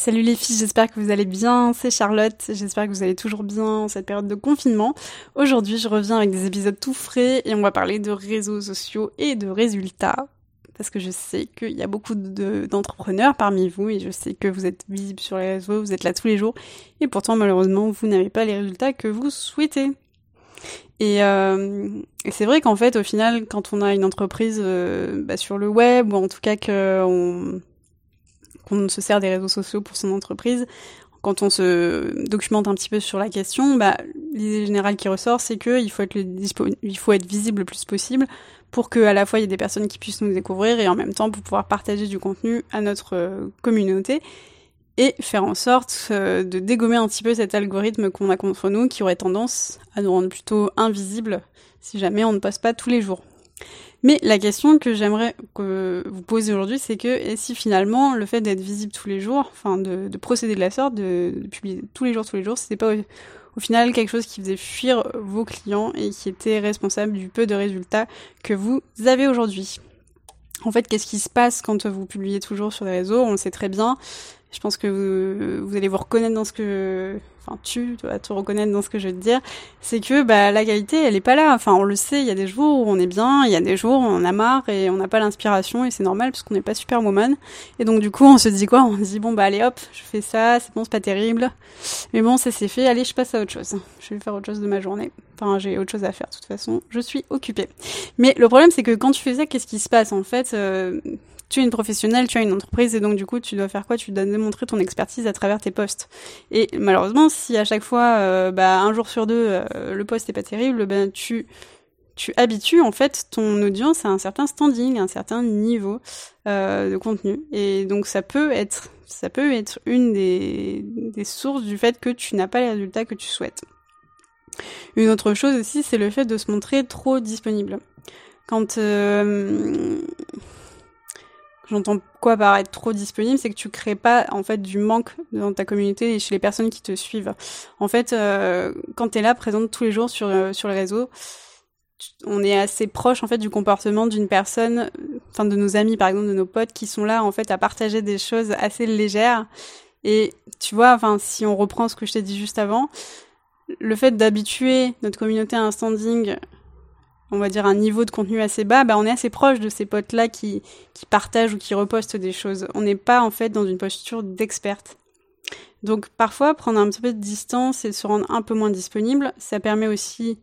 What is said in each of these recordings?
Salut les filles, j'espère que vous allez bien. C'est Charlotte, j'espère que vous allez toujours bien en cette période de confinement. Aujourd'hui, je reviens avec des épisodes tout frais et on va parler de réseaux sociaux et de résultats. Parce que je sais qu'il y a beaucoup d'entrepreneurs parmi vous et je sais que vous êtes visibles sur les réseaux, vous êtes là tous les jours et pourtant malheureusement vous n'avez pas les résultats que vous souhaitez. Et, euh, c'est vrai qu'en fait, au final, quand on a une entreprise euh, bah, sur le web, ou en tout cas qu'on on se sert des réseaux sociaux pour son entreprise, quand on se documente un petit peu sur la question, bah, l'idée générale qui ressort, c'est qu'il faut être il faut être visible le plus possible pour que à la fois il y ait des personnes qui puissent nous découvrir et en même temps pour pouvoir partager du contenu à notre euh, communauté et faire en sorte euh, de dégommer un petit peu cet algorithme qu'on a contre nous qui aurait tendance à nous rendre plutôt invisibles si jamais on ne poste pas tous les jours. Mais la question que j'aimerais que vous posez aujourd'hui, c'est que et si finalement le fait d'être visible tous les jours, enfin de, procéder de la sorte, de, publier tous les jours, tous les jours, c'était pas au, final quelque chose qui faisait fuir vos clients et qui était responsable du peu de résultats que vous avez aujourd'hui? En fait, qu'est-ce qui se passe quand vous publiez toujours sur les réseaux? On le sait très bien. Je pense que vous, vous allez vous reconnaître dans ce que enfin tu dois te reconnaître dans ce que je vais te dire, c'est que bah la qualité elle est pas là. Enfin on le sait, il y a des jours où on est bien, il y a des jours où on a marre et on n'a pas l'inspiration et c'est normal parce qu'on n'est pas superwoman. Et donc du coup on se dit quoi? On se dit bon bah allez hop, je fais ça, c'est bon c'est pas terrible, mais bon ça c'est fait, allez je passe à autre chose. Je vais faire autre chose de ma journée. Enfin j'ai autre chose à faire de toute façon, je suis occupée. Mais le problème c'est que quand tu fais ça, qu'est-ce qui se passe en fait euh, tu es une professionnelle, tu as une entreprise et donc du coup tu dois faire quoi? Tu dois démontrer ton expertise à travers tes posts. Et malheureusement, si à chaque fois, euh, bah, un jour sur deux, euh, le post est pas terrible, ben tu tu habitues en fait ton audience à un certain standing, un certain niveau euh, de contenu. Et donc ça peut être ça peut être une des sources du fait que tu n'as pas les résultats que tu souhaites. Une autre chose aussi, c'est le fait de se montrer trop disponible. Quand J'entends quoi par être trop disponible, c'est que tu crées pas en fait du manque dans ta communauté et chez les personnes qui te suivent. En fait, euh, quand tu es là présente tous les jours sur euh, sur les réseaux, on est assez proche en fait du comportement d'une personne, enfin de nos amis par exemple, de nos potes qui sont là en fait à partager des choses assez légères. Et tu vois, enfin si on reprend ce que je t'ai dit juste avant, le fait d'habituer notre communauté à un standing on va dire un niveau de contenu assez bas, bah on est assez proche de ces potes-là qui, partagent ou qui repostent des choses. On n'est pas en fait dans une posture d'experte. Donc parfois prendre un petit peu de distance et se rendre un peu moins disponible, ça permet aussi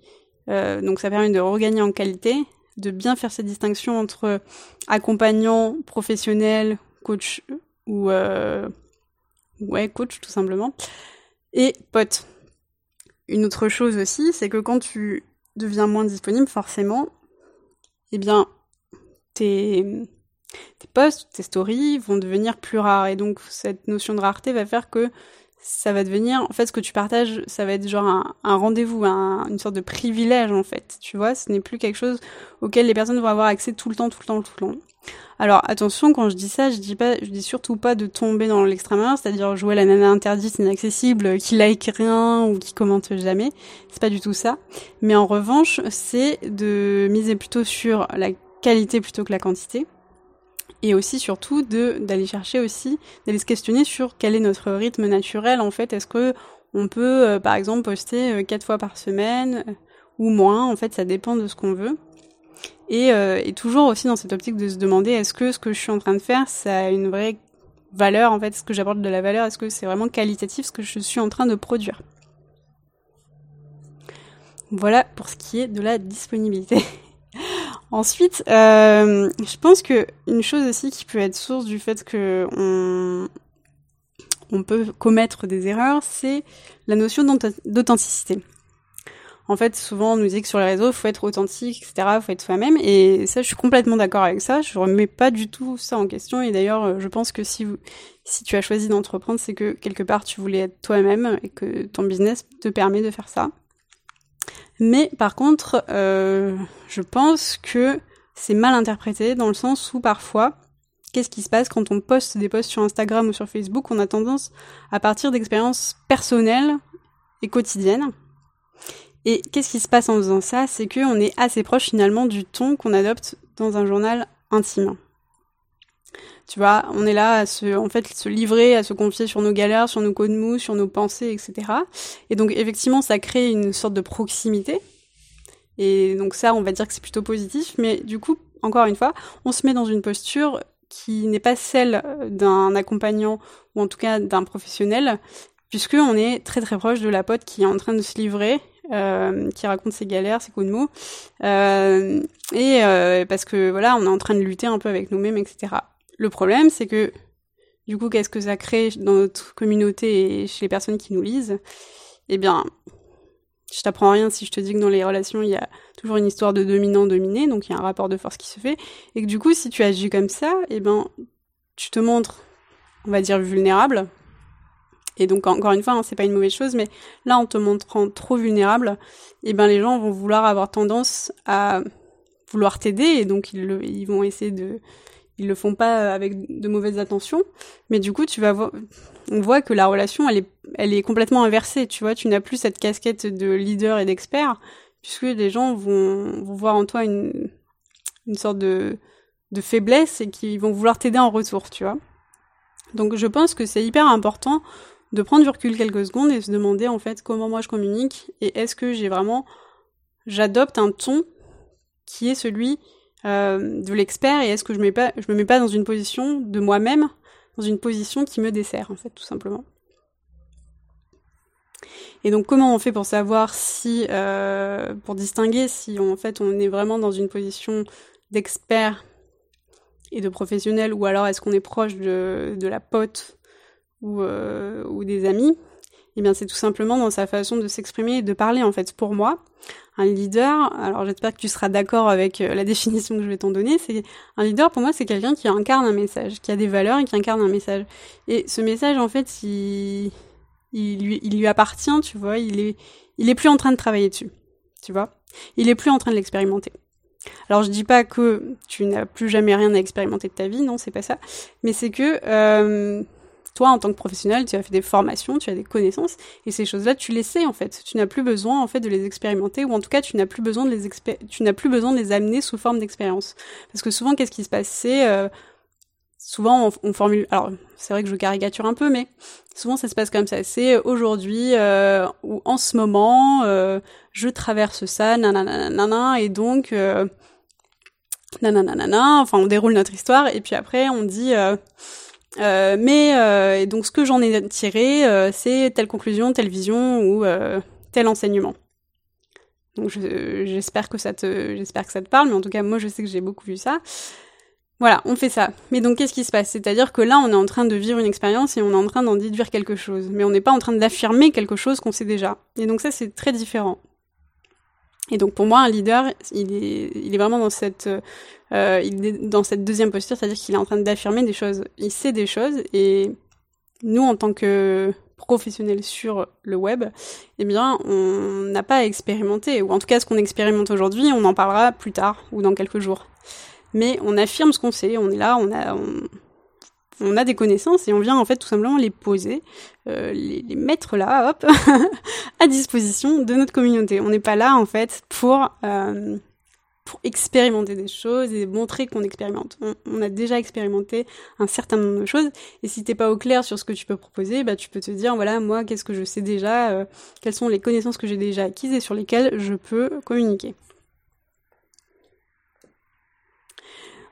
euh, donc ça permet de regagner en qualité, de bien faire cette distinction entre accompagnant professionnel, coach ou euh, ouais coach tout simplement et pote. Une autre chose aussi, c'est que quand tu devient moins disponible, forcément, eh bien, tes, tes posts, tes stories vont devenir plus rares. Et donc, cette notion de rareté va faire que ça va devenir, en fait, ce que tu partages, ça va être genre un, rendez-vous, une sorte de privilège, en fait. Tu vois, ce n'est plus quelque chose auquel les personnes vont avoir accès tout le temps, tout le temps, tout le temps. Alors attention, quand je dis ça, je dis pas, je dis surtout pas de tomber dans l'extrême c'est-à-dire jouer la nana interdite, inaccessible, qui like rien ou qui commente jamais. C'est pas du tout ça. Mais en revanche, c'est de miser plutôt sur la qualité plutôt que la quantité. Et aussi surtout de d'aller chercher aussi, d'aller se questionner sur quel est notre rythme naturel en fait. Est-ce que on peut euh, par exemple poster euh, quatre fois par semaine euh, ou moins En fait, ça dépend de ce qu'on veut. Et, et, toujours aussi dans cette optique de se demander est-ce que ce que je suis en train de faire, ça a une vraie valeur, en fait, ce que j'apporte de la valeur, est-ce que c'est vraiment qualitatif ce que je suis en train de produire? Voilà pour ce qui est de la disponibilité. Ensuite, euh, je pense que une chose aussi qui peut être source du fait que on, peut commettre des erreurs, c'est la notion d'authenticité. En fait, souvent, on nous dit que sur les réseaux, il faut être authentique, etc., il faut être soi-même. Et ça, je suis complètement d'accord avec ça. Je remets pas du tout ça en question. Et d'ailleurs, euh, je pense que si, si tu as choisi d'entreprendre, c'est que quelque part, tu voulais être toi-même et que ton business te permet de faire ça. Mais par contre, euh, je pense que c'est mal interprété dans le sens où parfois, qu'est-ce qui se passe quand on poste des posts sur Instagram ou sur Facebook? On a tendance à partir d'expériences personnelles et quotidiennes. Et qu'est-ce qui se passe en faisant ça? C'est qu'on est assez proche finalement du ton qu'on adopte dans un journal intime. Tu vois, on est là à se, en fait, se livrer, à se confier sur nos galères, sur nos coups de mou, sur nos pensées, etc. Et donc, effectivement, ça crée une sorte de proximité. Et donc ça, on va dire que c'est plutôt positif. Mais du coup, encore une fois, on se met dans une posture qui n'est pas celle d'un accompagnant ou en tout cas d'un professionnel, puisque on est très très proche de la pote qui est en train de se livrer, euh, qui raconte ses galères, ses coups de mots, euh, et euh, parce que voilà, on est en train de lutter un peu avec nous-mêmes, etc. Le problème, c'est que du coup, qu'est-ce que ça crée dans notre communauté et chez les personnes qui nous lisent? Eh bien, je t'apprends rien si je te dis que dans les relations, il y a toujours une histoire de dominant-dominé, donc il y a un rapport de force qui se fait, et que du coup, si tu agis comme ça, eh ben, tu te montres, on va dire, vulnérable. Et donc, encore une fois, hein, c'est pas une mauvaise chose, mais là, en te montrant trop vulnérable, eh ben, les gens vont vouloir avoir tendance à vouloir t'aider, et donc ils, ils vont essayer de, ils le font pas avec de mauvaises intentions, mais du coup, tu vas voir, on voit que la relation, elle est, elle est complètement inversée, tu vois, tu n'as plus cette casquette de leader et d'expert, puisque les gens vont, voir en toi une, sorte de, de faiblesse et qui vont vouloir t'aider en retour, tu vois. Donc je pense que c'est hyper important de prendre du recul quelques secondes et se demander en fait comment moi je communique et est-ce que j'ai vraiment j'adopte un ton qui est celui euh, de l'expert et est-ce que je, mets pas, je me mets pas dans une position de moi-même, dans une position qui me dessert en fait tout simplement. Et donc comment on fait pour savoir si, euh, pour distinguer si en fait on est vraiment dans une position d'expert et de professionnel ou alors est-ce qu'on est proche de, la pote ou, euh, ou des amis? Eh bien c'est tout simplement dans sa façon de s'exprimer et de parler en fait. Pour moi, un leader, alors j'espère que tu seras d'accord avec euh, la définition que je vais t'en donner, c'est un leader pour moi c'est quelqu'un qui incarne un message, qui a des valeurs et qui incarne un message. Et ce message en fait il, il, lui, il lui appartient, tu vois, il est, il est plus en train de travailler dessus, tu vois. Il est plus en train de l'expérimenter. Alors je dis pas que tu n'as plus jamais rien à expérimenter de ta vie, non, c'est pas ça. Mais c'est que euh, toi, en tant que professionnel, tu as fait des formations, tu as des connaissances, et ces choses-là, tu les sais en fait. Tu n'as plus besoin en fait de les expérimenter, ou en tout cas, tu n'as plus besoin de les tu n'as plus besoin de les amener sous forme d'expérience. Parce que souvent, qu'est-ce qui se passe? C'est euh, souvent on, formule. Alors, c'est vrai que je caricature un peu, mais souvent ça se passe comme ça. C'est aujourd'hui euh, ou en ce moment, euh, je traverse ça, nanana, et donc. Euh, nanana, enfin on déroule notre histoire et puis après on dit euh, mais euh, donc ce que j'en ai tiré, euh, c'est telle conclusion, telle vision ou tel enseignement. Donc j'espère que ça te, j'espère que ça te parle, mais en tout cas moi je sais que j'ai beaucoup vu ça. Voilà, on fait ça. Mais donc qu'est-ce qui se passe? C'est-à-dire que là on est en train de vivre une expérience et on est en train d'en déduire quelque chose, mais on n'est pas en train d'affirmer quelque chose qu'on sait déjà. Et donc ça c'est très différent. Et donc pour moi, un leader, il est, il est vraiment dans cette, euh, il est dans cette deuxième posture, c'est-à-dire qu'il est en train d'affirmer des choses. Il sait des choses et nous, en tant que professionnels sur le web, eh bien, on n'a pas à expérimenter. Ou en tout cas, ce qu'on expérimente aujourd'hui, on en parlera plus tard ou dans quelques jours. Mais on affirme ce qu'on sait. On est là, on a, on a des connaissances et on vient en fait tout simplement les poser, euh, les, mettre là, hop, à disposition de notre communauté. On n'est pas là en fait pour euh, expérimenter des choses et montrer qu'on expérimente. On, on, a déjà expérimenté un certain nombre de choses et si t'es pas au clair sur ce que tu peux proposer, bah tu peux te dire voilà moi qu'est-ce que je sais déjà, euh, quelles sont les connaissances que j'ai déjà acquises et sur lesquelles je peux communiquer.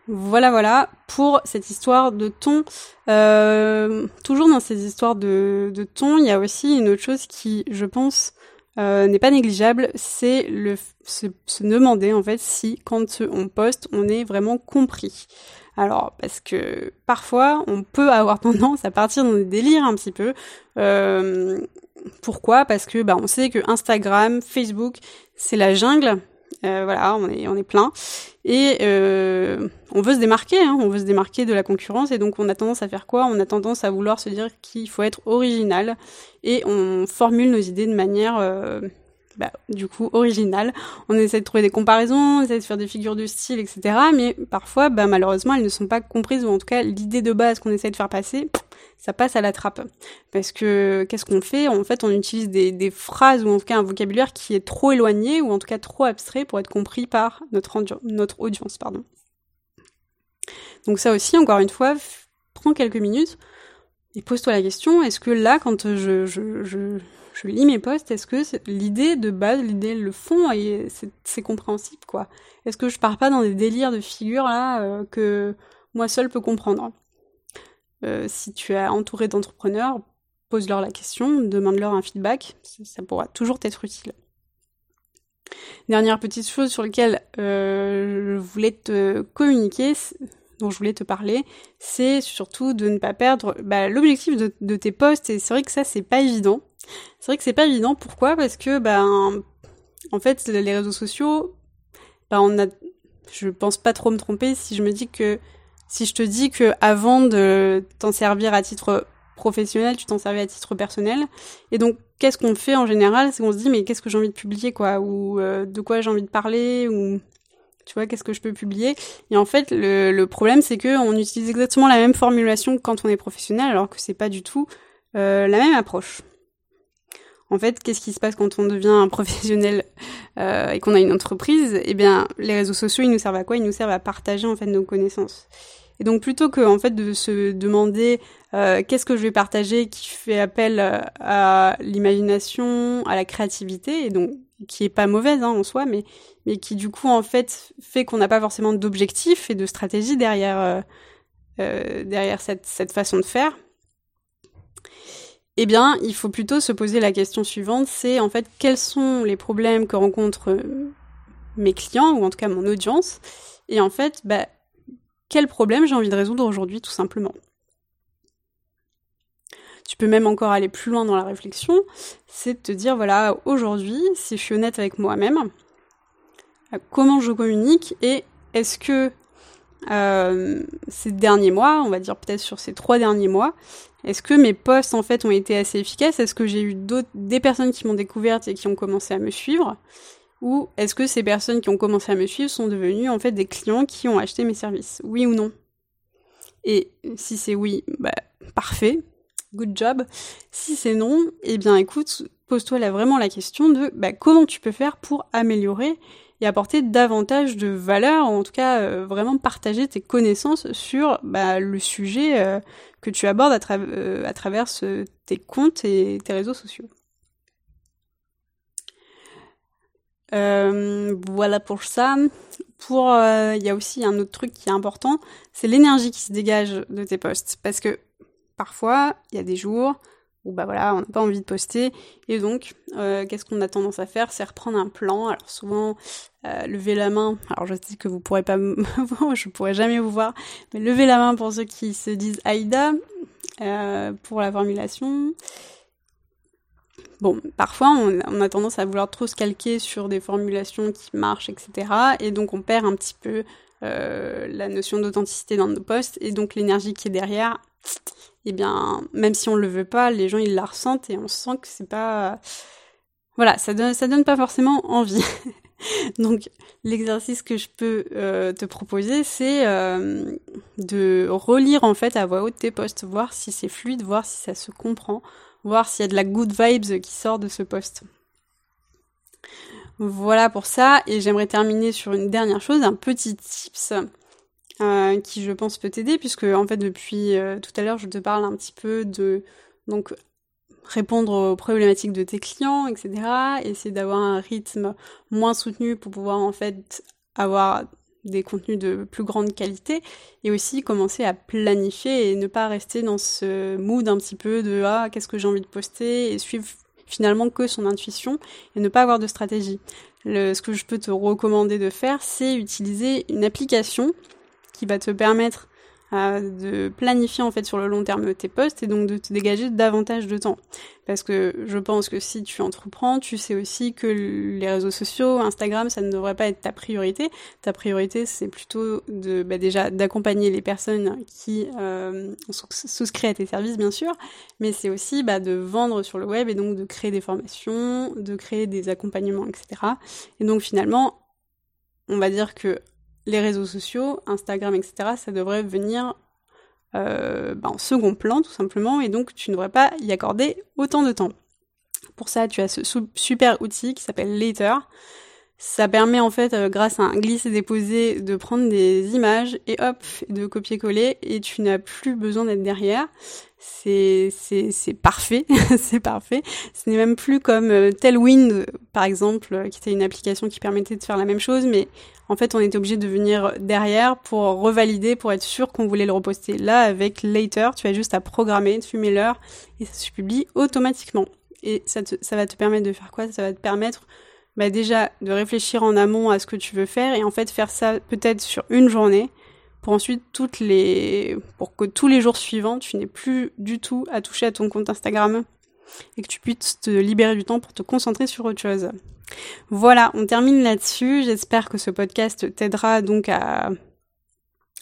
Voilà, voilà, pour cette histoire de ton. Euh, toujours dans ces histoires de, ton, il y a aussi une autre chose qui, je pense, euh, n'est pas négligeable, c'est se, demander en fait si quand on poste, on est vraiment compris. Alors parce que parfois, on peut avoir tendance à partir dans des délires un petit peu. Euh, pourquoi? Parce que bah, on sait que Instagram, Facebook, c'est la jungle euh, voilà, on est, on est plein. Et euh, on veut se démarquer, hein, on veut se démarquer de la concurrence, et donc on a tendance à faire quoi? On a tendance à vouloir se dire qu'il faut être original, et on formule nos idées de manière euh, bah, du coup originale. On essaie de trouver des comparaisons, on essaie de faire des figures de style, etc. Mais parfois, bah, malheureusement, elles ne sont pas comprises, ou en tout cas, l'idée de base qu'on essaie de faire passer, ça passe à la trappe. Parce que qu'est-ce qu'on fait? En fait, on utilise des, phrases, ou en tout cas un vocabulaire qui est trop éloigné, ou en tout cas trop abstrait pour être compris par notre, audience. Donc ça aussi, encore une fois, prends quelques minutes et pose-toi la question, est-ce que là, quand je, je lis mes posts, est-ce que l'idée de base, l'idée, le fond, c'est compréhensible, quoi Est-ce que je pars pas dans des délires de figures, là, euh, que moi seul peux comprendre? Euh, Si tu es entouré d'entrepreneurs, pose-leur la question, demande-leur un feedback, ça, pourra toujours t'être utile. Dernière petite chose sur laquelle euh, je voulais te communiquer, dont je voulais te parler, c'est surtout de ne pas perdre bah, l'objectif de, tes posts. Et c'est vrai que ça, c'est pas évident. C'est vrai que c'est pas évident. Pourquoi? Parce que, ben, en fait, les réseaux sociaux, ben, je pense pas trop me tromper si je me dis que, si je te dis que avant de t'en servir à titre professionnel, tu t'en servais à titre personnel. Et donc, qu'est-ce qu'on fait en général? C'est qu'on se dit, mais qu'est-ce que j'ai envie de publier, quoi? Ou euh, de quoi j'ai envie de parler? Ou tu vois, qu'est-ce que je peux publier? Et en fait, le, problème, c'est que on utilise exactement la même formulation quand on est professionnel, alors que c'est pas du tout euh, la même approche. En fait, qu'est-ce qui se passe quand on devient un professionnel euh, et qu'on a une entreprise? Eh bien, les réseaux sociaux, ils nous servent à quoi? Ils nous servent à partager en fait nos connaissances. Et donc, plutôt que en fait de se demander euh, qu'est-ce que je vais partager qui fait appel à l'imagination, à la créativité, et donc qui est pas mauvaise hein, en soi, mais mais qui du coup en fait fait qu'on n'a pas forcément d'objectif et de stratégie derrière euh, euh, derrière cette, cette façon de faire. Eh bien, il faut plutôt se poser la question suivante, c'est en fait quels sont les problèmes que rencontrent mes clients ou en tout cas mon audience, et en fait, bah, quel problème j'ai envie de résoudre aujourd'hui tout simplement. Tu peux même encore aller plus loin dans la réflexion, c'est de te dire, voilà, aujourd'hui, si je suis honnête avec moi-même, euh, comment je communique et est-ce que euh, ces derniers mois, on va dire peut-être sur ces trois derniers mois, est-ce que mes posts en fait ont été assez efficaces? Est-ce que j'ai eu des personnes qui m'ont découverte et qui ont commencé à me suivre? Ou est-ce que ces personnes qui ont commencé à me suivre sont devenues en fait des clients qui ont acheté mes services? Oui ou non? Et si c'est oui, bah parfait, good job. Si c'est non, eh bien écoute, pose-toi là vraiment la question de bah, comment tu peux faire pour améliorer et apporter davantage de valeur, ou en tout cas euh, vraiment partager tes connaissances sur bah, le sujet euh, que tu abordes à, euh, travers tes comptes et tes réseaux sociaux. voilà pour ça. Pour, il y a aussi un autre truc qui est important, c'est l'énergie qui se dégage de tes posts, parce que parfois, il y a des jours où bah voilà, on n'a pas envie de poster, et donc euh, qu'est-ce qu'on a tendance à faire, c'est reprendre un plan. Alors souvent, euh, lever la main. Alors je sais que vous pourrez pas me voir, je pourrais jamais vous voir, mais lever la main pour ceux qui se disent Aïda euh, pour la formulation. Bon, parfois on, on, a tendance à vouloir trop se calquer sur des formulations qui marchent, etc. Et donc on perd un petit peu la notion d'authenticité dans nos posts et donc l'énergie qui est derrière eh bien, même si on le veut pas, les gens ils la ressentent et on sent que c'est pas, voilà, ça donne, donne pas forcément envie. Donc, l'exercice que je peux euh, te proposer, c'est euh, de relire en fait à voix haute tes posts, voir si c'est fluide, voir si ça se comprend, voir s'il y a de la good vibes qui sort de ce post. Voilà pour ça, et j'aimerais terminer sur une dernière chose, un petit tips euh, qui je pense peut t'aider puisque en fait depuis euh, tout à l'heure je te parle un petit peu de donc répondre aux problématiques de tes clients etc essayer d'avoir un rythme moins soutenu pour pouvoir en fait avoir des contenus de plus grande qualité et aussi commencer à planifier et ne pas rester dans ce mood un petit peu de ah qu'est-ce que j'ai envie de poster? et suivre finalement que son intuition et ne pas avoir de stratégie. Ce que je peux te recommander de faire, c'est utiliser une application qui va te permettre euh, de planifier en fait sur le long terme tes postes et donc de te dégager davantage de temps. Parce que je pense que si tu entreprends, tu sais aussi que les réseaux sociaux, Instagram, ça ne devrait pas être ta priorité. Ta priorité, c'est plutôt de bah déjà d'accompagner les personnes qui euh, souscrivent à tes services, bien sûr, mais c'est aussi bah, de vendre sur le web et donc de créer des formations, de créer des accompagnements, etc. Et donc finalement, on va dire que les réseaux sociaux, Instagram, etc., ça devrait venir euh, bah, en second plan tout simplement, et donc tu ne devrais pas y accorder autant de temps. Pour ça, tu as ce super outil qui s'appelle Later, Ça permet en fait, euh, grâce à un glisse et déposer, de prendre des images et hop, de copier-coller et tu n'as plus besoin d'être derrière. C'est parfait, c'est parfait. Ce n'est même plus comme euh, Tailwind par exemple, euh, qui était une application qui permettait de faire la même chose, mais en fait on était obligé de venir derrière pour revalider, pour être sûr qu'on voulait le reposter. Là avec Later, tu as juste à programmer, tu mets l'heure et ça se publie automatiquement. Et ça, te, ça va te permettre de faire quoi? Ça va te permettre bah déjà de réfléchir en amont à ce que tu veux faire et en fait faire ça peut-être sur une journée pour ensuite toutes les pour que tous les jours suivants tu n'aies plus du tout à toucher à ton compte Instagram et que tu puisses te libérer du temps pour te concentrer sur autre chose. Voilà, on termine là-dessus. J'espère que ce podcast t'aidera donc à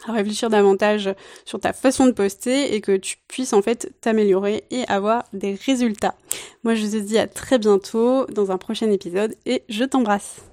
à réfléchir davantage sur ta façon de poster et que tu puisses en fait t'améliorer et avoir des résultats. Moi je te dis à très bientôt dans un prochain épisode et je t'embrasse.